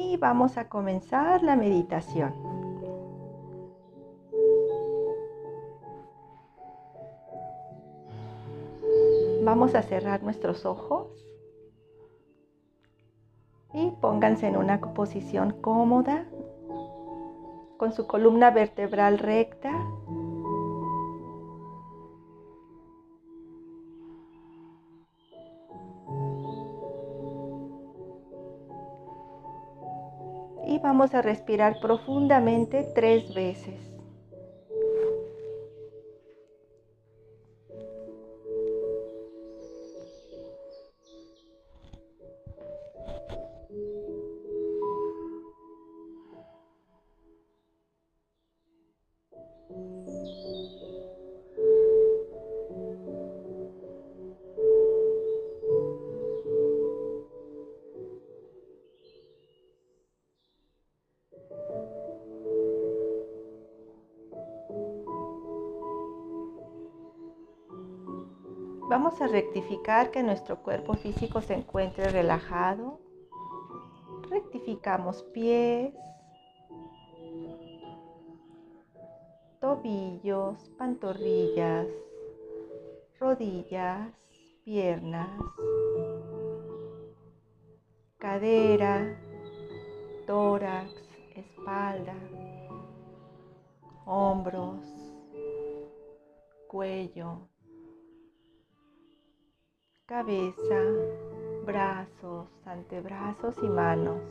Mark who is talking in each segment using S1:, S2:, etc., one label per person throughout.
S1: Y vamos a comenzar la meditación. Vamos a cerrar nuestros ojos y pónganse en una posición cómoda con su columna vertebral recta. Vamos a respirar profundamente tres veces. Vamos a rectificar que nuestro cuerpo físico se encuentre relajado. Rectificamos pies, tobillos, pantorrillas, rodillas, piernas, cadera, tórax, espalda, hombros, cuello, cabeza, brazos, antebrazos y manos.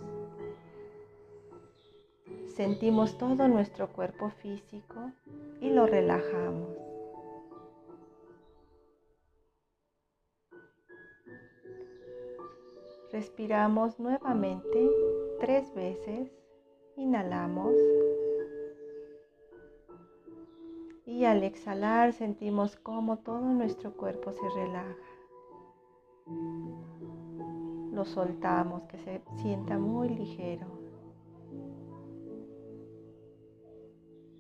S1: Sentimos todo nuestro cuerpo físico y lo relajamos. Respiramos nuevamente tres veces. Inhalamos. Y al exhalar sentimos cómo todo nuestro cuerpo se relaja lo soltamos, que se sienta muy ligero.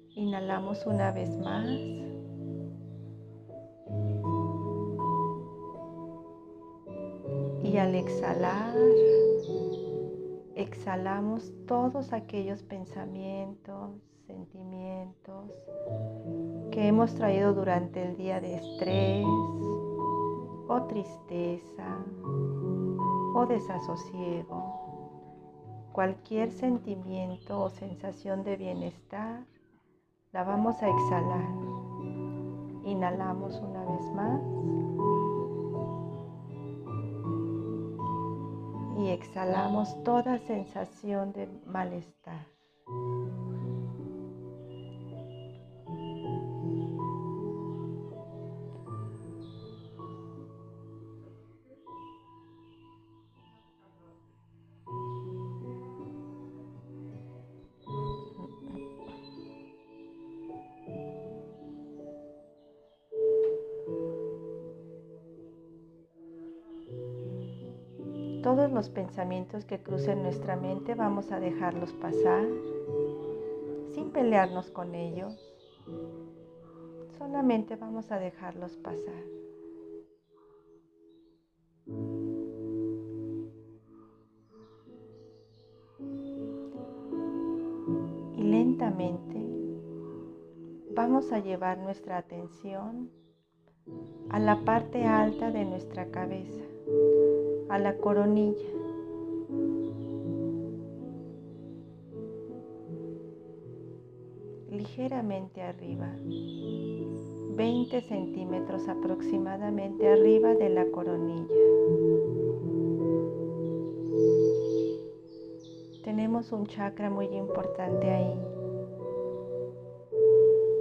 S1: Inhalamos una vez más. Y al exhalar, exhalamos todos aquellos pensamientos, sentimientos que hemos traído durante el día de estrés, o tristeza o desasosiego, cualquier sentimiento o sensación de bienestar, la vamos a exhalar. Inhalamos una vez más. Y exhalamos toda sensación de malestar. Todos los pensamientos que crucen nuestra mente vamos a dejarlos pasar sin pelearnos con ellos. Solamente vamos a dejarlos pasar. Y lentamente vamos a llevar nuestra atención a la parte alta de nuestra cabeza a la coronilla. Ligeramente arriba, 20 centímetros aproximadamente arriba de la coronilla. Tenemos un chakra muy importante ahí.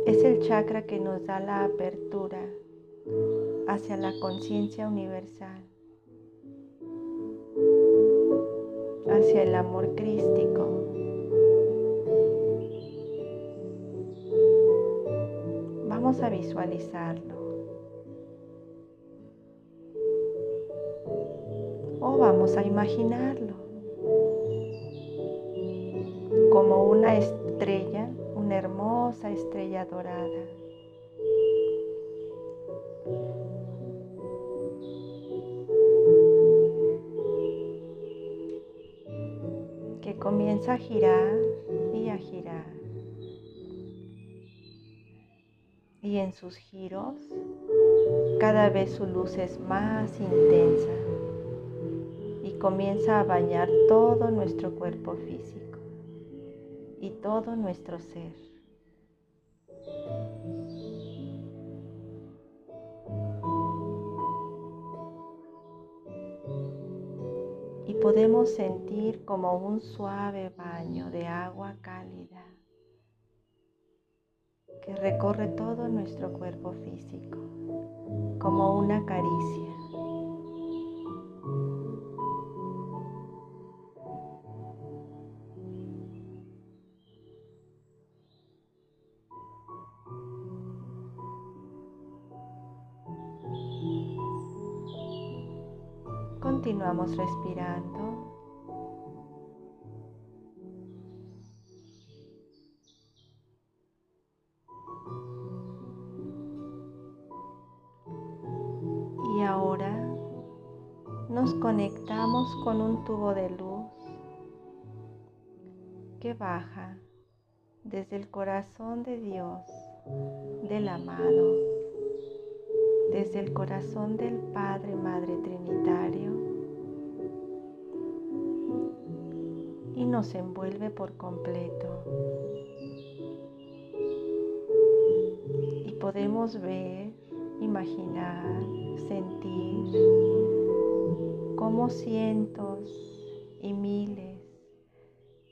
S1: Es el chakra que nos da la apertura hacia la conciencia universal. Hacia el amor crístico. Vamos a visualizarlo. O vamos a imaginarlo como una estrella, una hermosa estrella dorada. Girar y a girar. Y en sus giros cada vez su luz es más intensa y comienza a bañar todo nuestro cuerpo físico y todo nuestro ser. Podemos sentir como un suave baño de agua cálida que recorre todo nuestro cuerpo físico como una caricia. Continuamos respirando. Tubo de luz que baja desde el corazón de Dios, del amado, desde el corazón del Padre, Madre Trinitario y nos envuelve por completo. Y podemos ver, imaginar, sentir como cientos y miles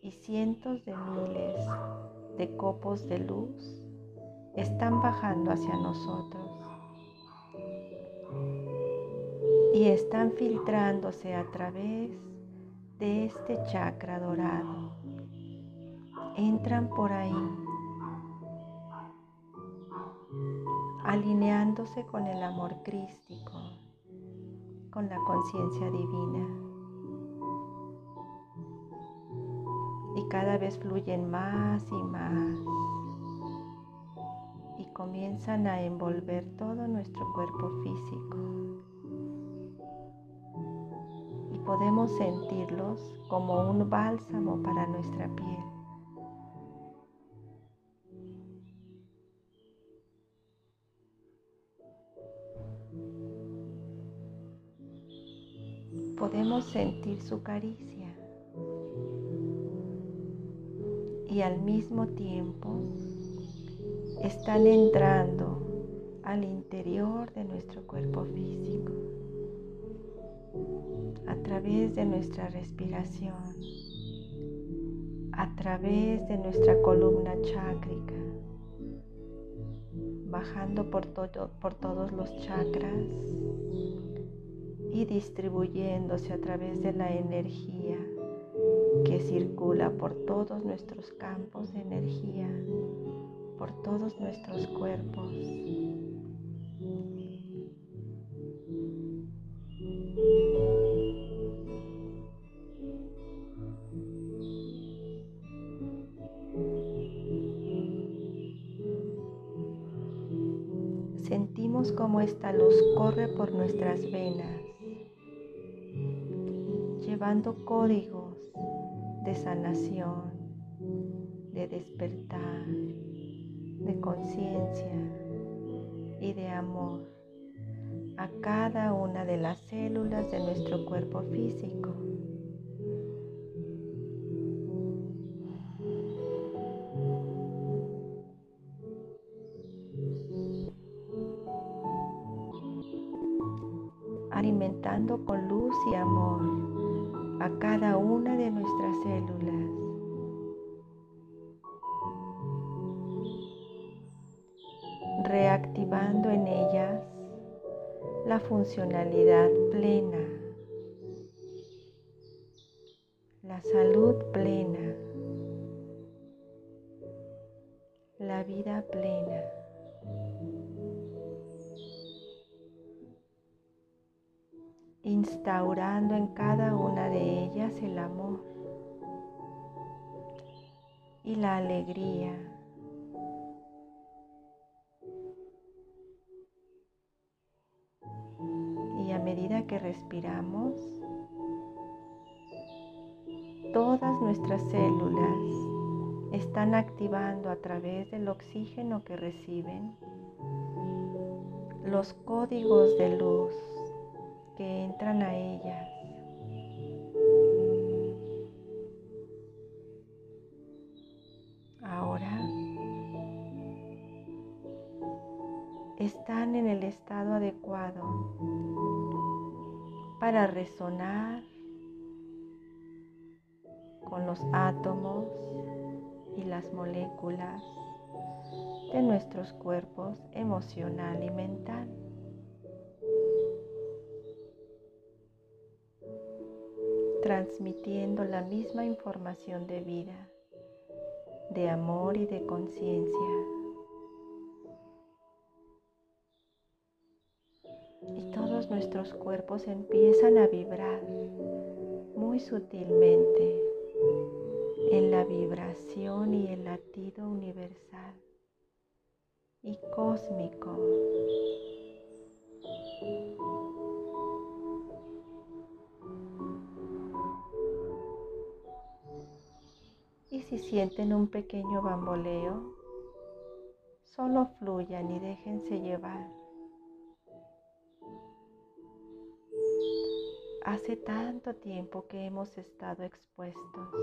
S1: y cientos de miles de copos de luz están bajando hacia nosotros y están filtrándose a través de este chakra dorado. Entran por ahí, alineándose con el amor crístico con la conciencia divina. Y cada vez fluyen más y más y comienzan a envolver todo nuestro cuerpo físico. Y podemos sentirlos como un bálsamo para nuestra piel. Sentir su caricia. Y al mismo tiempo están entrando al interior de nuestro cuerpo físico a través de nuestra respiración, a través de nuestra columna chácrica, bajando por, todo, por todos los chakras y distribuyéndose a través de la energía que circula por todos nuestros campos de energía, por todos nuestros cuerpos. Sentimos como esta luz corre por nuestras venas llevando códigos de sanación, de despertar, de conciencia y de amor a cada una de las células de nuestro cuerpo físico. alimentando con luz y amor a cada una de nuestras células. reactivando en ellas la funcionalidad plena, alegría. Y a medida que respiramos, todas nuestras células están activando a través del oxígeno que reciben los códigos de luz que entran a ellas. Están en el estado adecuado para resonar con los átomos y las moléculas de nuestros cuerpos emocional y mental. transmitiendo la misma información de vida, de amor y de conciencia. Nuestros cuerpos empiezan a vibrar muy sutilmente en la vibración y el latido universal y cósmico. Y si sienten un pequeño bamboleo, solo fluyan y déjense llevar. Hace tanto tiempo que hemos estado expuestos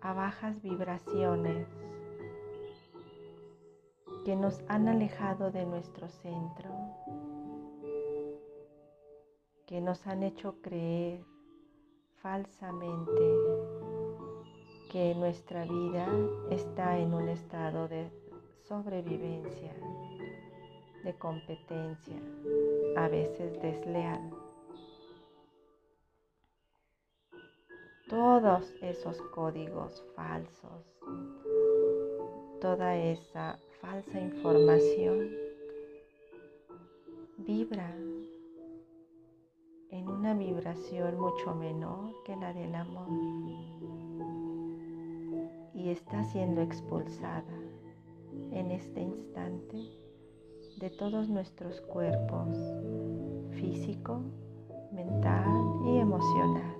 S1: a bajas vibraciones que nos han alejado de nuestro centro, que nos han hecho creer falsamente que nuestra vida está en un estado de sobrevivencia, de competencia, a veces desleal. Todos esos códigos falsos, toda esa falsa información vibra en una vibración mucho menor que la del amor y está siendo expulsada en este instante de todos nuestros cuerpos físico, mental y emocional.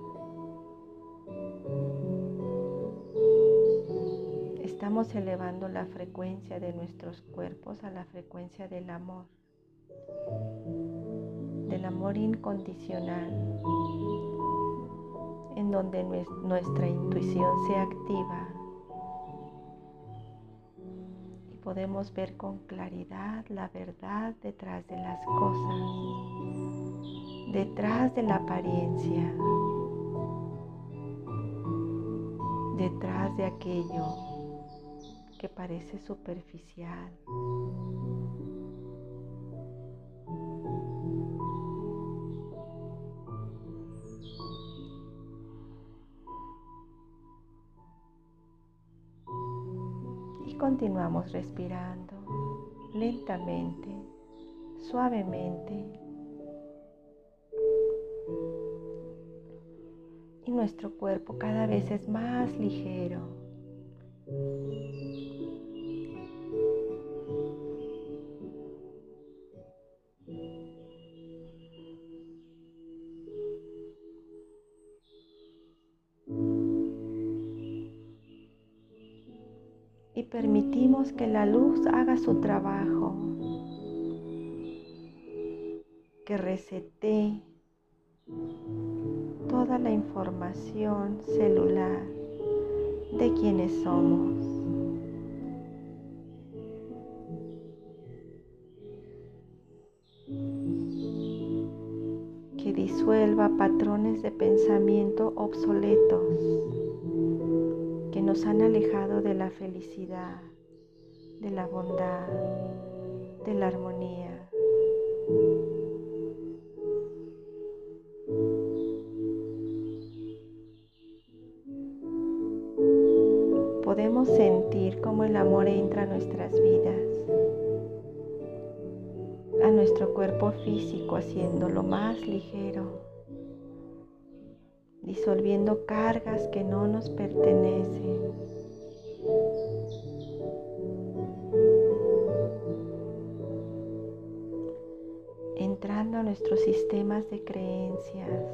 S1: Estamos elevando la frecuencia de nuestros cuerpos a la frecuencia del amor, del amor incondicional, en donde nuestra intuición se activa y podemos ver con claridad la verdad detrás de las cosas, detrás de la apariencia detrás de aquello que parece superficial. Y continuamos respirando lentamente, suavemente y nuestro cuerpo cada vez es más ligero. Permitimos que la luz haga su trabajo, que resete toda la información celular de quienes somos. Que disuelva patrones de pensamiento obsoletos nos han alejado de la felicidad, de la bondad, de la armonía. podemos sentir cómo el amor entra a nuestras vidas, a nuestro cuerpo físico, haciéndolo más ligero, disolviendo cargas que no nos pertenecen. entrando a nuestros sistemas de creencias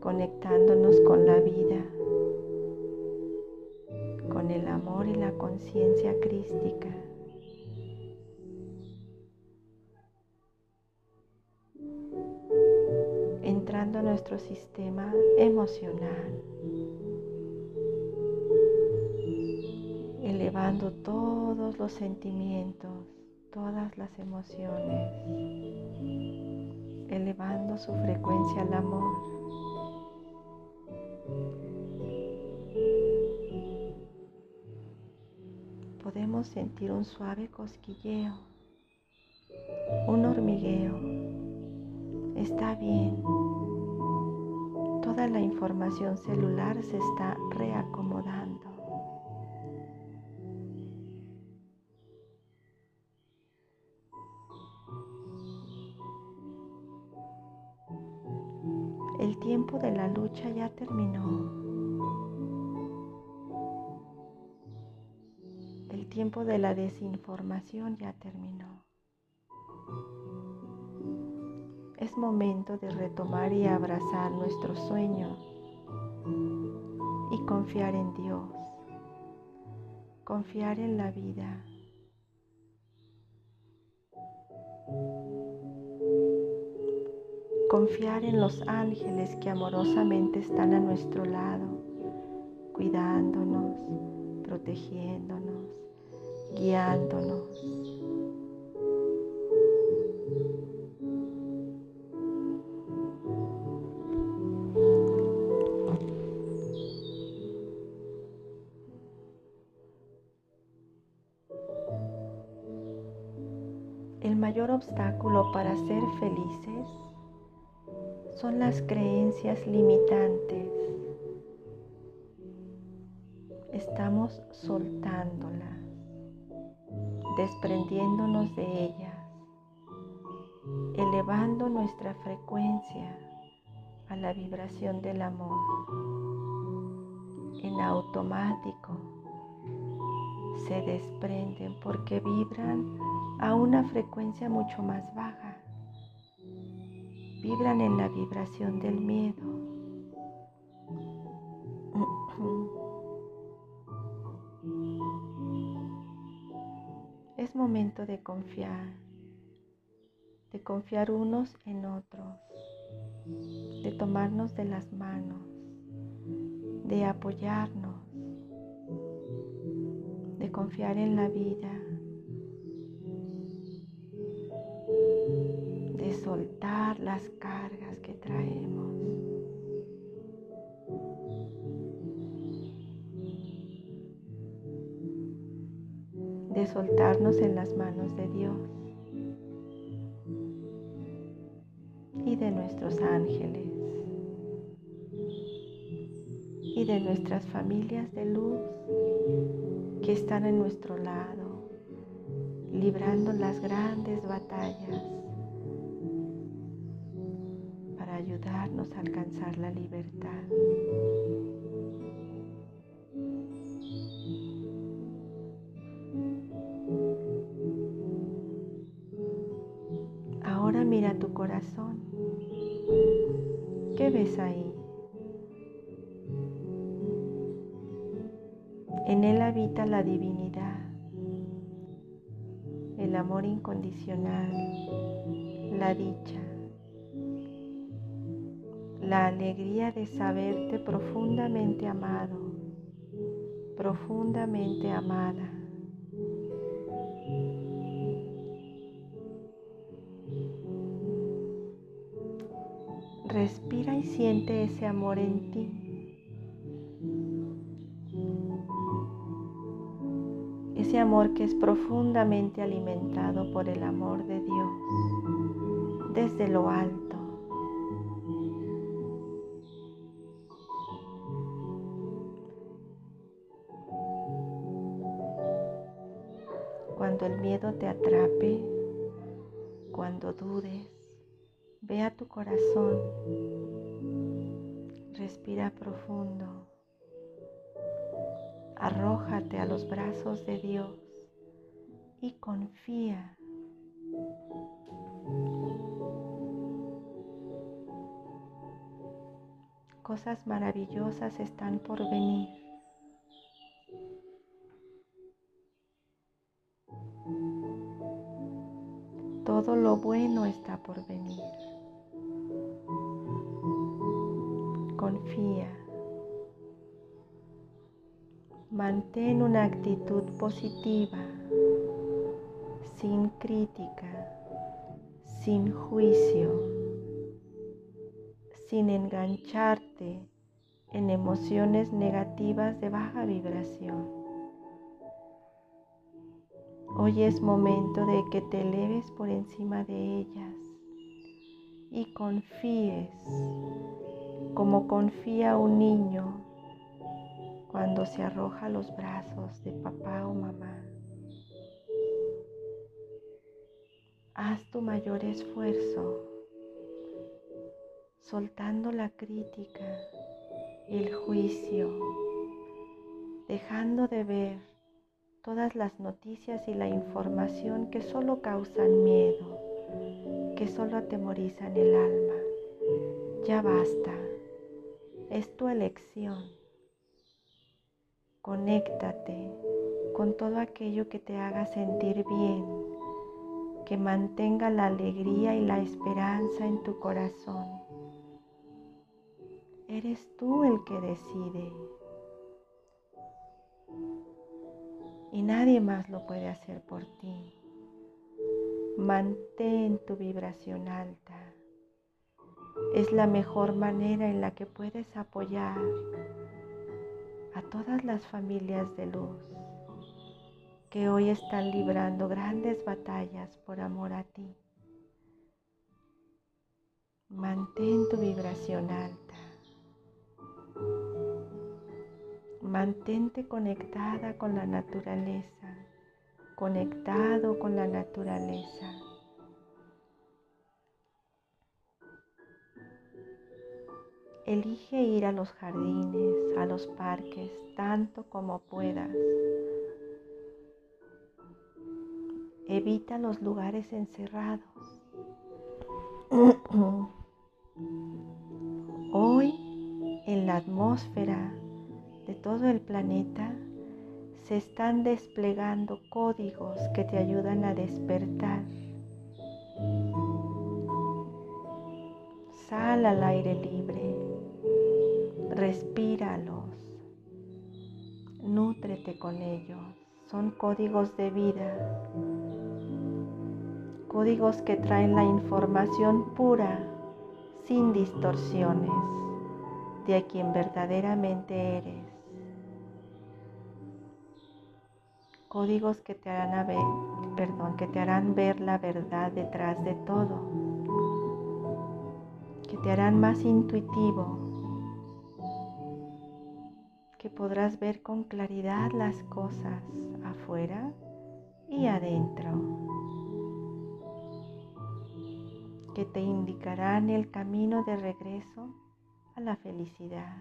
S1: conectándonos con la vida, con el amor y la conciencia crística. Nuestro sistema emocional, elevando todos los sentimientos, todas las emociones, elevando su frecuencia al amor. Podemos sentir un suave cosquilleo, un hormigueo. Está bien. Toda la información celular se está reacomodando. El tiempo de la lucha ya terminó. El tiempo de la desinformación ya terminó. Es momento de retomar y abrazar nuestro sueño y confiar en Dios, confiar en la vida. Confiar en los ángeles que amorosamente están a nuestro lado, cuidándonos, protegiéndonos, guiándonos. El mayor obstáculo para ser felices son las creencias limitantes. Estamos soltándolas, desprendiéndonos de ellas, elevando nuestra frecuencia a la vibración del amor. En automático se desprenden porque vibran a una frecuencia mucho más baja vibran en la vibración del miedo. Es momento de confiar, de confiar unos en otros, de tomarnos de las manos, de apoyarnos, de confiar en la vida, soltar las cargas que traemos. De soltarnos en las manos de Dios y de nuestros ángeles y de nuestras familias de luz que están en nuestro lado, librando las grandes batallas ayudarnos a alcanzar la libertad. Ahora mira tu corazón. ¿Qué ves ahí? En él habita la divinidad, el amor incondicional, la dicha, la alegría de saberte profundamente amado, profundamente amada. Respira y siente ese amor en ti. Ese amor que es profundamente alimentado por el amor de Dios desde lo alto. Cuando el miedo te atrape, cuando dudes, ve a tu corazón, respira profundo, arrójate a los brazos de Dios y confía. Cosas maravillosas están por venir. Bueno está por venir. Confía. Mantén una actitud positiva, sin crítica, sin juicio, sin engancharte en emociones negativas de baja vibración. Hoy es momento de que te eleves por encima de ellas y confíes como confía un niño cuando se arroja a los brazos de papá o mamá. Haz tu mayor esfuerzo, soltando la crítica, el juicio, dejando de ver todas las noticias y la información que solo causan miedo, que solo atemorizan el alma. Ya basta, es tu elección. Conéctate con todo aquello que te haga sentir bien, que mantenga la alegría y la esperanza en tu corazón. Eres tú el que decide y nadie más lo puede hacer por ti. Mantén tu vibración alta. Es la mejor manera en la que puedes apoyar a todas las familias de luz que hoy están librando grandes batallas por amor a ti. Mantén tu vibración alta. Mantente conectada con la naturaleza, conectado con la naturaleza. Elige ir a los jardines, a los parques, tanto como puedas. Evita los lugares encerrados. Hoy en la atmósfera de todo el planeta se están desplegando códigos que te ayudan a despertar. Sal al aire libre respíralos, nútrete con ellos. Son códigos de vida, códigos que traen la información pura, sin distorsiones, de a quien verdaderamente eres. Códigos que te harán ver, perdón, que te harán ver la verdad detrás de todo, que te harán más intuitivo, que podrás ver con claridad las cosas afuera y adentro, que te indicarán el camino de regreso a la felicidad,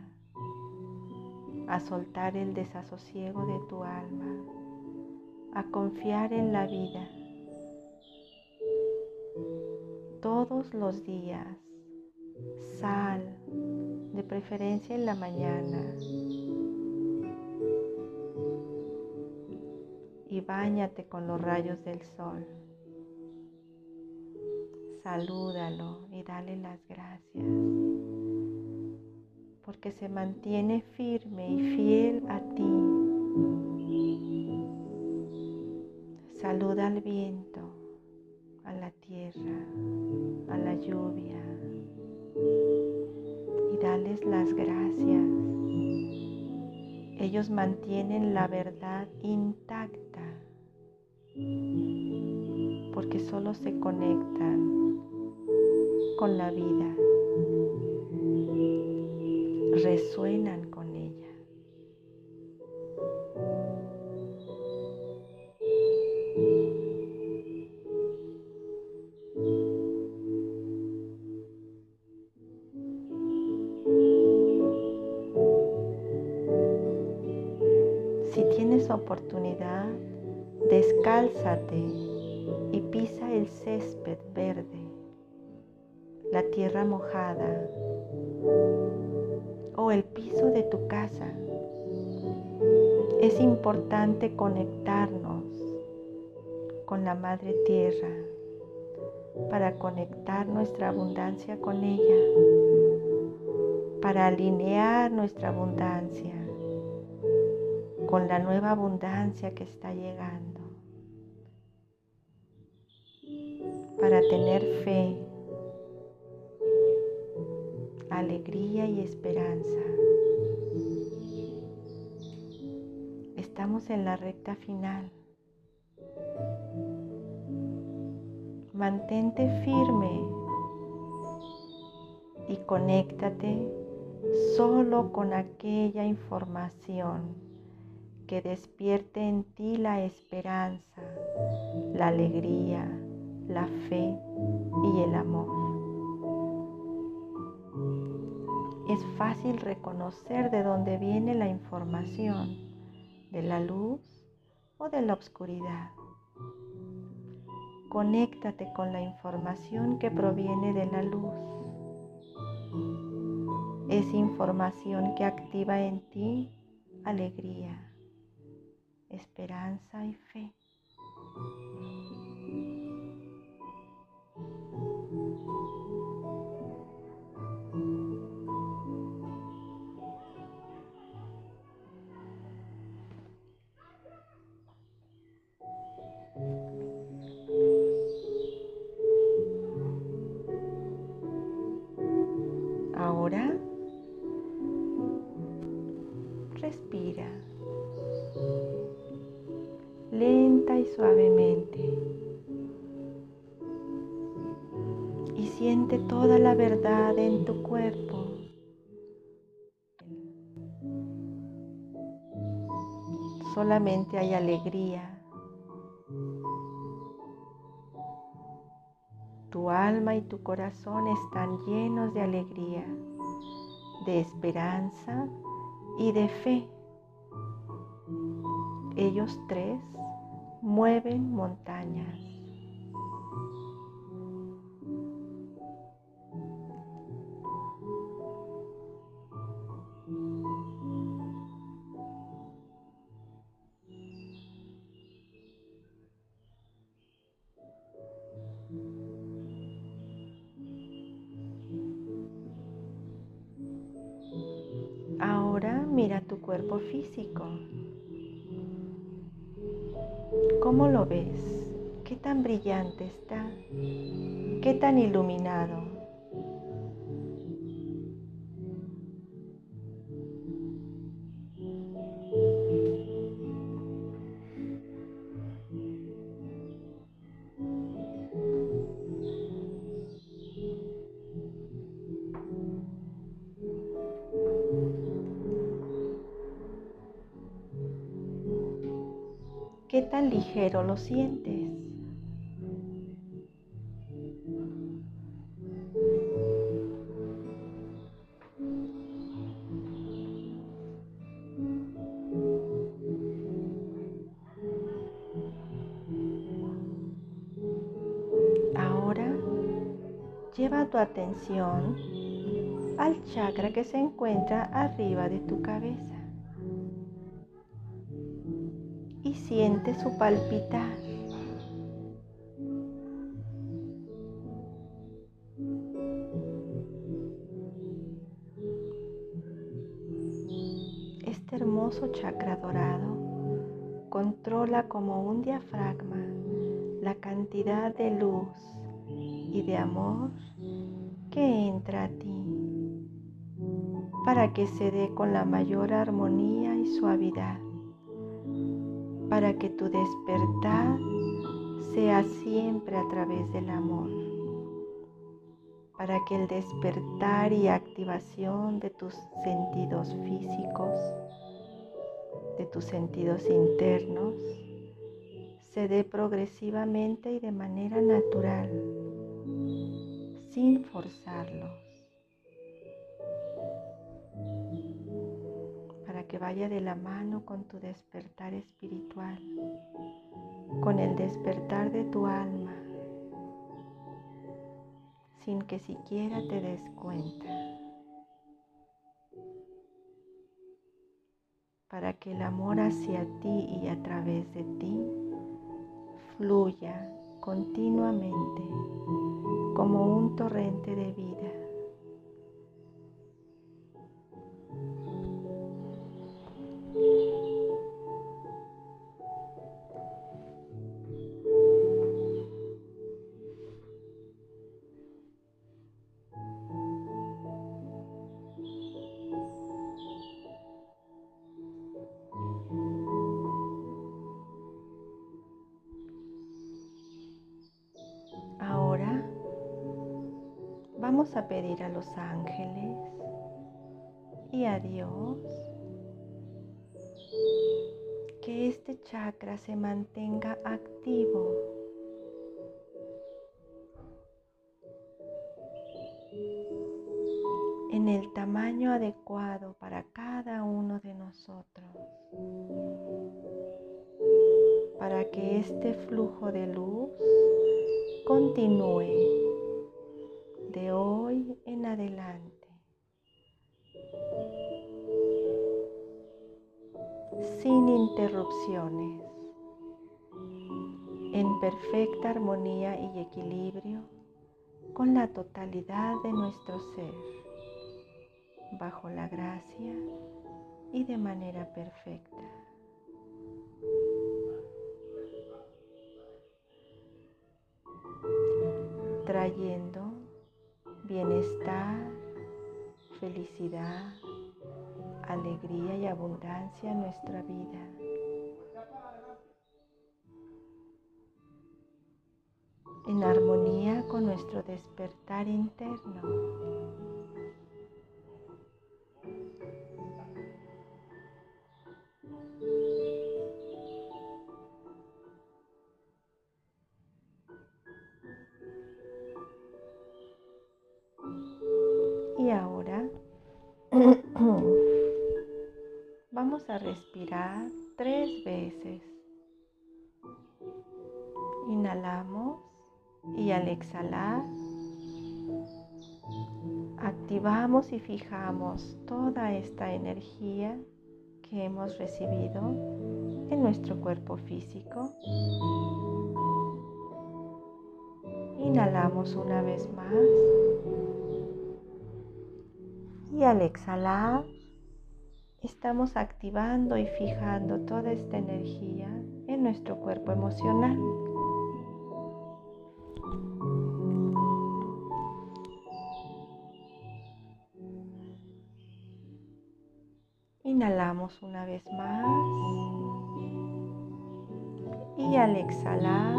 S1: a soltar el desasosiego de tu alma, a confiar en la vida. Todos los días, sal, de preferencia en la mañana, y báñate con los rayos del sol. Salúdalo y dale las gracias, porque se mantiene firme y fiel a ti. Saluda al viento, a la tierra, a la lluvia y dales las gracias. Ellos mantienen la verdad intacta porque solo se conectan con la vida, resuenan tienes oportunidad, Descálzate y pisa el césped verde, la tierra mojada, o el piso de tu casa. Es importante conectarnos con la Madre Tierra para conectar nuestra abundancia con ella, para alinear nuestra abundancia con la nueva abundancia que está llegando, para tener fe, alegría y esperanza. Estamos en la recta final. Mantente firme y conéctate solo con aquella información que despierte en ti la esperanza, la alegría, la fe y el amor. Es fácil reconocer de dónde viene la información, de la luz o de la oscuridad. Conéctate con la información que proviene de la luz. Es información que activa en ti alegría, esperanza y fe. Toda la verdad en tu cuerpo. Solamente hay alegría. Tu alma y tu corazón están llenos de alegría, de esperanza y de fe. Ellos tres mueven montañas. Ves? ¿Qué tan brillante está? ¿Qué tan iluminado? Ligero lo sientes? Ahora lleva tu atención al chakra que se encuentra arriba de tu cabeza. Siente su palpitar. Este hermoso chakra dorado controla como un diafragma la cantidad de luz y de amor que entra a ti para que se dé con la mayor armonía y suavidad para que tu despertar sea siempre a través del amor, para que el despertar y activación de tus sentidos físicos, de tus sentidos internos, se dé progresivamente y de manera natural, sin que vaya de la mano con tu despertar espiritual, con el despertar de tu alma, sin que siquiera te des cuenta. para que el amor hacia ti y a través de ti fluya continuamente como un torrente de vida. Vamos a pedir a los ángeles y a Dios que este chakra se mantenga activo. en el tamaño adecuado para cada uno de nosotros, para que este flujo de luz continúe armonía y equilibrio con la totalidad de nuestro ser, bajo la gracia y de manera perfecta. trayendo bienestar, felicidad, alegría y abundancia en nuestra vida. En armonía con nuestro despertar interno. Al exhalar activamos y fijamos toda esta energía que hemos recibido en nuestro cuerpo físico. Inhalamos una vez más y al exhalar, estamos activando y fijando toda esta energía en nuestro cuerpo emocional. Una vez más y al exhalar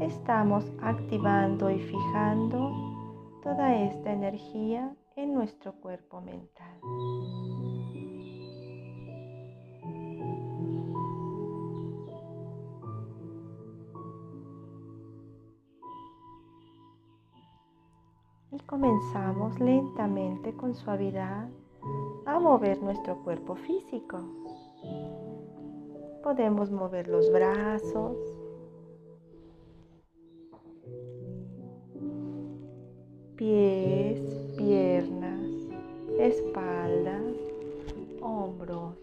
S1: estamos activando y fijando toda esta energía en nuestro cuerpo mental. Y comenzamos lentamente con suavidad a mover nuestro cuerpo físico. Podemos mover los brazos, pies, piernas, espalda, hombros,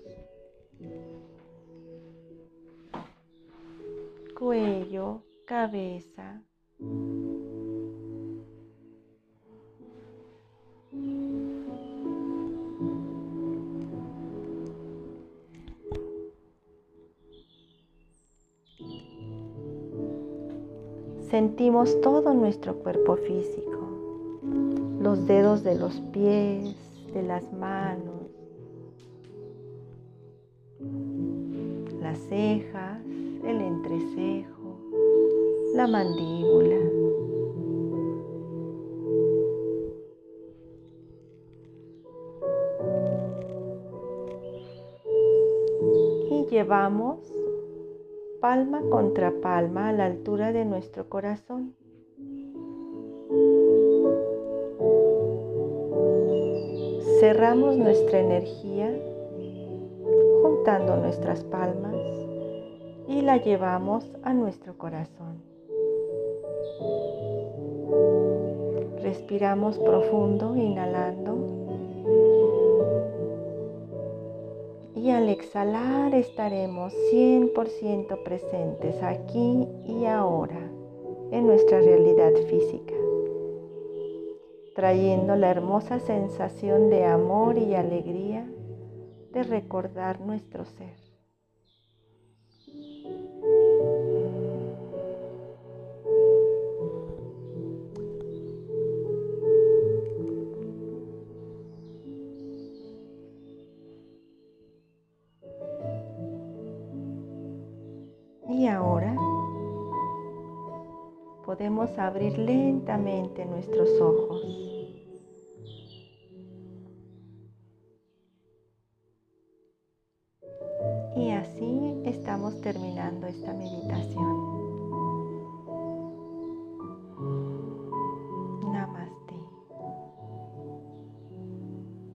S1: cuello, cabeza. Sentimos todo nuestro cuerpo físico los dedos de los pies, de las manos, las cejas, el entrecejo, la mandíbula. Y llevamos palma contra palma a la altura de nuestro corazón. cerramos nuestra energía juntando nuestras palmas y la llevamos a nuestro corazón. Respiramos profundo, inhalando Y al exhalar estaremos 100% presentes aquí y ahora en nuestra realidad física, trayendo la hermosa sensación de amor y alegría de recordar nuestro ser. Podemos abrir lentamente nuestros ojos. Y así estamos terminando esta meditación.